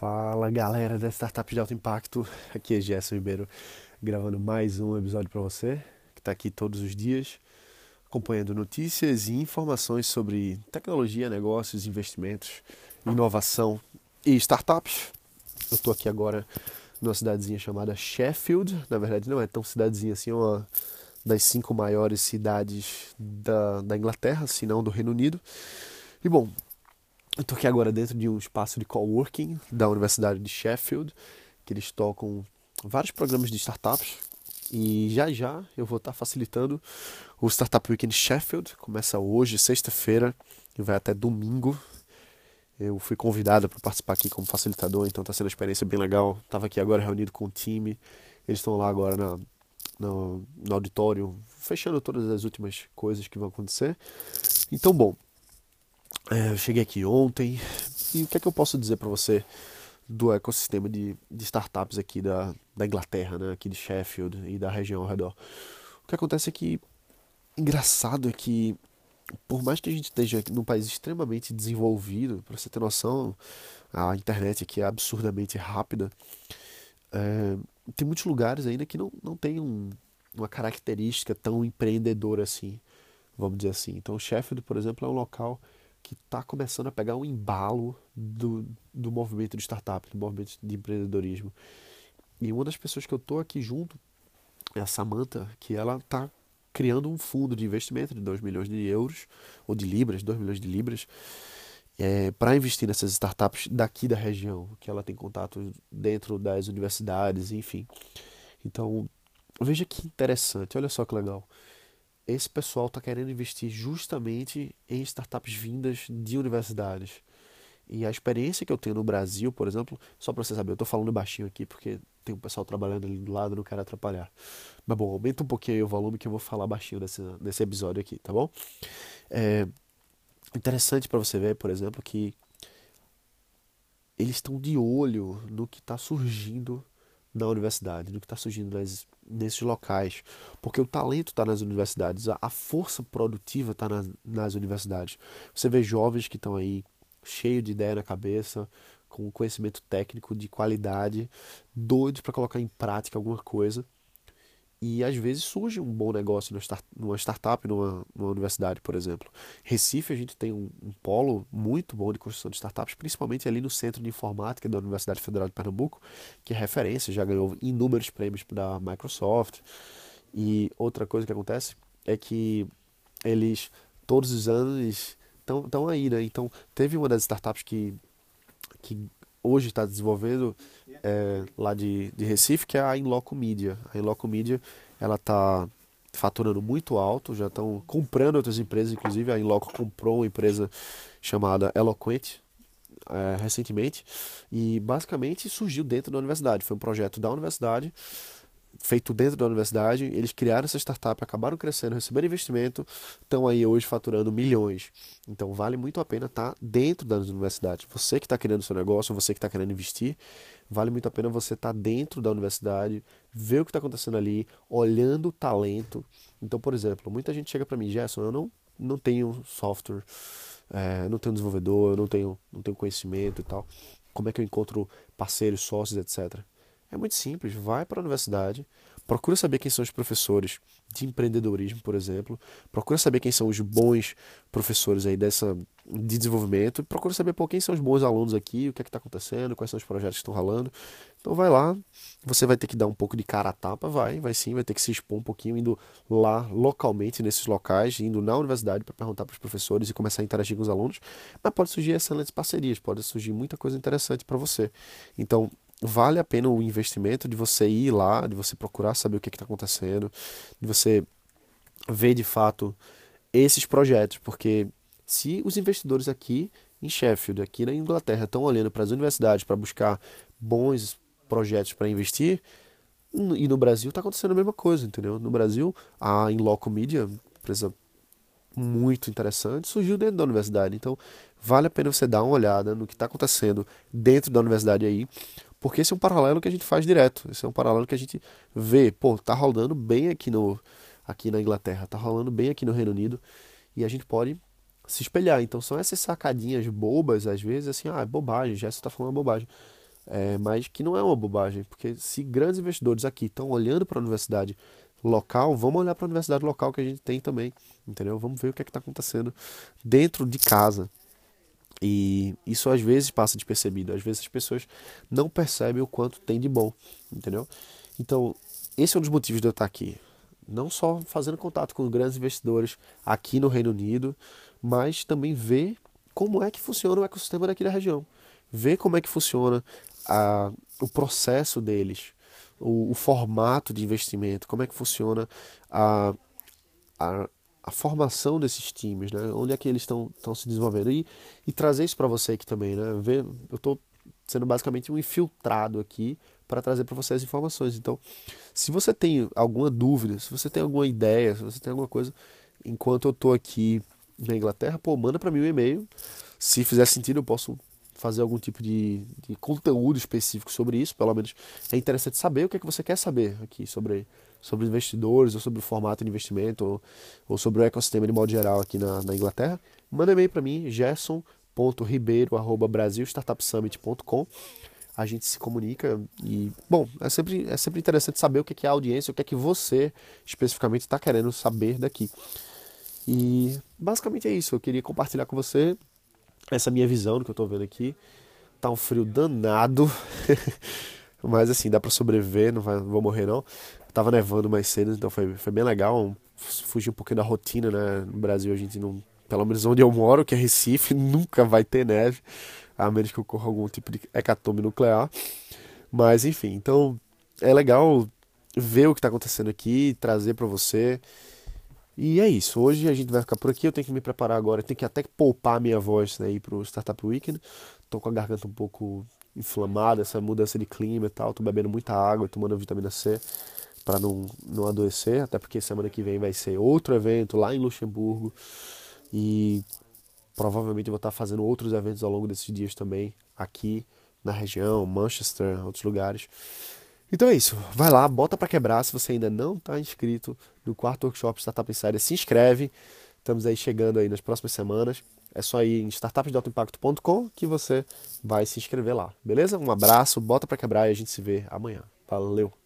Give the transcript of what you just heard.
Fala galera da Startup de Alto Impacto, aqui é Gerson Ribeiro gravando mais um episódio para você que está aqui todos os dias acompanhando notícias e informações sobre tecnologia, negócios, investimentos, inovação e startups. Eu estou aqui agora numa cidadezinha chamada Sheffield, na verdade não é tão cidadezinha assim, é uma das cinco maiores cidades da, da Inglaterra, se não do Reino Unido. E bom, eu estou aqui agora dentro de um espaço de coworking da Universidade de Sheffield, que eles tocam vários programas de startups. E já já eu vou estar facilitando o Startup Weekend Sheffield. Começa hoje, sexta-feira, e vai até domingo. Eu fui convidado para participar aqui como facilitador, então está sendo uma experiência bem legal. Estava aqui agora reunido com o time. Eles estão lá agora na, no, no auditório, fechando todas as últimas coisas que vão acontecer. Então, bom, eu cheguei aqui ontem e o que é que eu posso dizer para você do ecossistema de, de, startups aqui da, da Inglaterra, né, aqui de Sheffield e da região ao redor? O que acontece é que engraçado é que por mais que a gente esteja num país extremamente desenvolvido, para você ter noção, a internet aqui é absurdamente rápida. É, tem muitos lugares ainda que não, não tem um, uma característica tão empreendedora assim, vamos dizer assim. Então, Sheffield, por exemplo, é um local que está começando a pegar um embalo do, do movimento de startup, do movimento de empreendedorismo. E uma das pessoas que eu estou aqui junto é a Samantha, que ela está criando um fundo de investimento de 2 milhões de euros, ou de libras, 2 milhões de libras, é, para investir nessas startups daqui da região, que ela tem contato dentro das universidades, enfim. Então, veja que interessante, olha só que legal esse pessoal está querendo investir justamente em startups vindas de universidades. E a experiência que eu tenho no Brasil, por exemplo, só para você saber, eu estou falando baixinho aqui porque tem um pessoal trabalhando ali do lado, não quero atrapalhar. Mas bom, aumenta um pouquinho o volume que eu vou falar baixinho nesse, nesse episódio aqui, tá bom? É interessante para você ver, por exemplo, que eles estão de olho no que está surgindo na universidade, no que está surgindo nas, nesses locais, porque o talento está nas universidades, a, força produtiva está nas, nas universidades. Você vê jovens que estão aí cheio de ideia na cabeça, com conhecimento técnico de qualidade, doidos para colocar em prática alguma coisa e às vezes surge um bom negócio numa startup, numa, numa universidade, por exemplo. Recife, a gente tem um, um, polo muito bom de construção de startups, principalmente ali no Centro de Informática da Universidade Federal de Pernambuco, que é referência, já ganhou inúmeros prêmios da Microsoft. E outra coisa que acontece é que eles, todos os anos, estão aí, né? Então, teve uma das startups que, que hoje está desenvolvendo é, lá de, de Recife, que é a Inloco Media. A Inloco Media ela está faturando muito alto, já estão comprando outras empresas, inclusive a Inloco comprou uma empresa chamada Eloquent é, recentemente e basicamente surgiu dentro da universidade. Foi um projeto da universidade feito dentro da universidade, eles criaram essa startup, acabaram crescendo, receberam investimento, estão aí hoje faturando milhões. Então vale muito a pena estar tá dentro das universidades. Você que está criando seu negócio, você que está querendo investir, vale muito a pena você estar tá dentro da universidade, ver o que está acontecendo ali, olhando o talento. Então, por exemplo, muita gente chega para mim, Gerson, eu não, não tenho software, é, não tenho desenvolvedor, não tenho, não tenho conhecimento e tal. Como é que eu encontro parceiros, sócios, etc. É muito simples, vai para a universidade, procura saber quem são os professores de empreendedorismo, por exemplo, procura saber quem são os bons professores aí dessa de desenvolvimento, procura saber por quem são os bons alunos aqui, o que é que está acontecendo, quais são os projetos que estão rolando. Então vai lá, você vai ter que dar um pouco de cara a tapa, vai, vai sim, vai ter que se expor um pouquinho, indo lá localmente nesses locais, indo na universidade para perguntar para os professores e começar a interagir com os alunos. Mas pode surgir excelentes parcerias, pode surgir muita coisa interessante para você. Então vale a pena o investimento de você ir lá, de você procurar saber o que está acontecendo, de você ver de fato esses projetos, porque se os investidores aqui em Sheffield, aqui na Inglaterra, estão olhando para as universidades para buscar bons projetos para investir, e no Brasil está acontecendo a mesma coisa, entendeu? No Brasil, a Inloco Media, empresa muito interessante, surgiu dentro da universidade. Então, vale a pena você dar uma olhada no que está acontecendo dentro da universidade aí, porque esse é um paralelo que a gente faz direto. Esse é um paralelo que a gente vê, pô, tá rolando bem aqui no aqui na Inglaterra, tá rolando bem aqui no Reino Unido e a gente pode se espelhar. Então são essas sacadinhas bobas às vezes assim, ah, é bobagem, já está falando bobagem. é, mas que não é uma bobagem, porque se grandes investidores aqui estão olhando para a universidade local, vamos olhar para a universidade local que a gente tem também, entendeu? Vamos ver o que é está acontecendo dentro de casa. E isso às vezes passa despercebido, às vezes as pessoas não percebem o quanto tem de bom, entendeu? Então, esse é um dos motivos de eu estar aqui. Não só fazendo contato com grandes investidores aqui no Reino Unido, mas também ver como é que funciona o ecossistema daqui da região. Ver como é que funciona a, o processo deles, o, o, formato de investimento, como é que funciona a, a, a formação desses times, né? onde é que eles estão se desenvolvendo. E, e trazer isso para você aqui também. Né? Ver, eu estou sendo basicamente um infiltrado aqui para trazer para você as informações. Então, se você tem alguma dúvida, se você tem alguma ideia, se você tem alguma coisa, enquanto eu estou aqui na Inglaterra, pô, manda para mim um e-mail. Se fizer sentido, eu posso fazer algum tipo de, de, conteúdo específico sobre isso. Pelo menos é interessante saber o que é que você quer saber aqui sobre, sobre investidores, ou sobre o formato de investimento, ou, ou sobre o ecossistema de modo geral aqui na, na Inglaterra. Manda e-mail para mim, gerson.ribeiro.brasilstartupsummit.com a gente se comunica e, bom, é sempre, é sempre interessante saber o que é a audiência, o que é que você especificamente está querendo saber daqui. E basicamente é isso. Eu queria compartilhar com você essa minha visão do que eu estou vendo aqui. Tá um frio danado, mas assim, dá para sobreviver, não, vai, não vou morrer não. Tava nevando mais cedo, então foi, foi bem legal. Fugir um pouquinho da rotina, né? No Brasil a gente não. Pelo menos onde eu moro, que é Recife, nunca vai ter neve, a menos que ocorra algum tipo de hecatombe nuclear. Mas enfim, então é legal ver o que está acontecendo aqui, trazer para você. E é isso. Hoje a gente vai ficar por aqui. Eu tenho que me preparar agora. Eu tenho que até poupar minha voz né, para o Startup Weekend. Tô com a garganta um pouco inflamada, essa mudança de clima e tal. Tô bebendo muita água tomando vitamina C para não, não adoecer. Até porque semana que vem vai ser outro evento lá em Luxemburgo. E provavelmente vou estar fazendo outros eventos ao longo desses dias também, aqui na região, Manchester, outros lugares. Então é isso. Vai lá, bota para quebrar. Se você ainda não está inscrito no quarto workshop Startup Insider, se inscreve. Estamos aí chegando aí nas próximas semanas. É só ir em startupsdealtoimpacto.com que você vai se inscrever lá. Beleza? Um abraço, bota para quebrar e a gente se vê amanhã. Valeu!